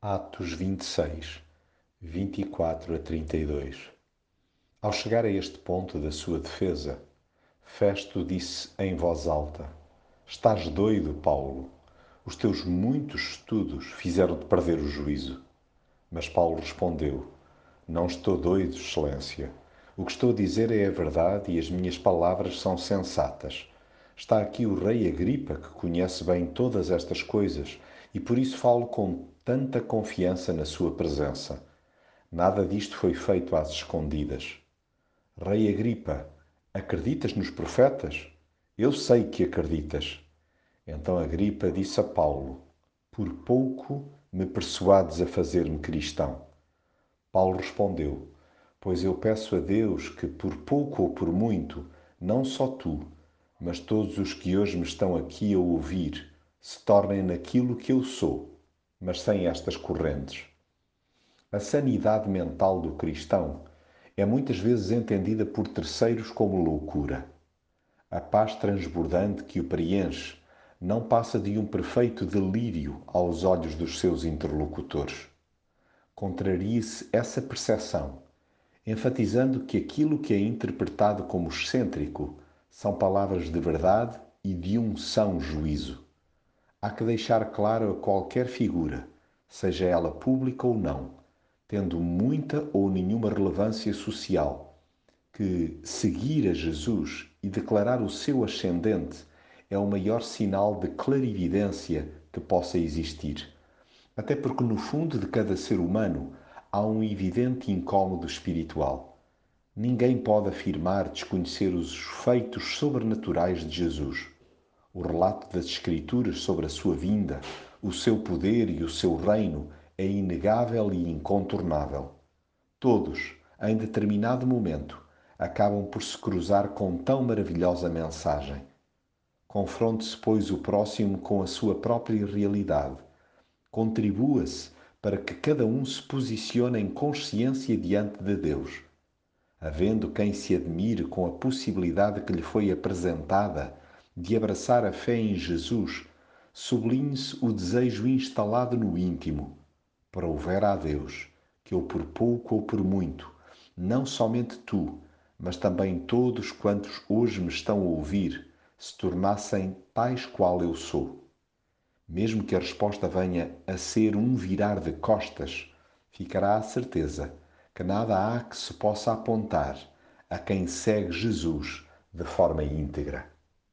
Atos 26, 24 a 32 Ao chegar a este ponto da sua defesa, Festo disse em voz alta: Estás doido, Paulo? Os teus muitos estudos fizeram-te perder o juízo. Mas Paulo respondeu: Não estou doido, Excelência. O que estou a dizer é a verdade e as minhas palavras são sensatas. Está aqui o rei Agripa, que conhece bem todas estas coisas, e por isso falo com tanta confiança na sua presença. Nada disto foi feito às escondidas. Rei Agripa, acreditas nos profetas? Eu sei que acreditas. Então Agripa disse a Paulo: Por pouco me persuades a fazer-me cristão. Paulo respondeu: Pois eu peço a Deus que, por pouco ou por muito, não só tu, mas todos os que hoje me estão aqui a ouvir, se tornem naquilo que eu sou mas sem estas correntes. A sanidade mental do cristão é muitas vezes entendida por terceiros como loucura. A paz transbordante que o preenche não passa de um perfeito delírio aos olhos dos seus interlocutores. Contraria-se essa percepção, enfatizando que aquilo que é interpretado como excêntrico são palavras de verdade e de um são juízo há que deixar claro a qualquer figura, seja ela pública ou não, tendo muita ou nenhuma relevância social, que seguir a Jesus e declarar o seu ascendente é o maior sinal de clarividência que possa existir. Até porque no fundo de cada ser humano há um evidente incômodo espiritual. Ninguém pode afirmar desconhecer os feitos sobrenaturais de Jesus o relato das Escrituras sobre a sua vinda, o seu poder e o seu reino é inegável e incontornável. Todos, em determinado momento, acabam por se cruzar com tão maravilhosa mensagem. Confronte-se, pois, o próximo com a sua própria realidade. Contribua-se para que cada um se posicione em consciência diante de Deus. Havendo quem se admire com a possibilidade que lhe foi apresentada de abraçar a fé em Jesus, sublinhe-se o desejo instalado no íntimo. Prover a Deus que eu, por pouco ou por muito, não somente tu, mas também todos quantos hoje me estão a ouvir, se tornassem tais qual eu sou. Mesmo que a resposta venha a ser um virar de costas, ficará a certeza que nada há que se possa apontar a quem segue Jesus de forma íntegra.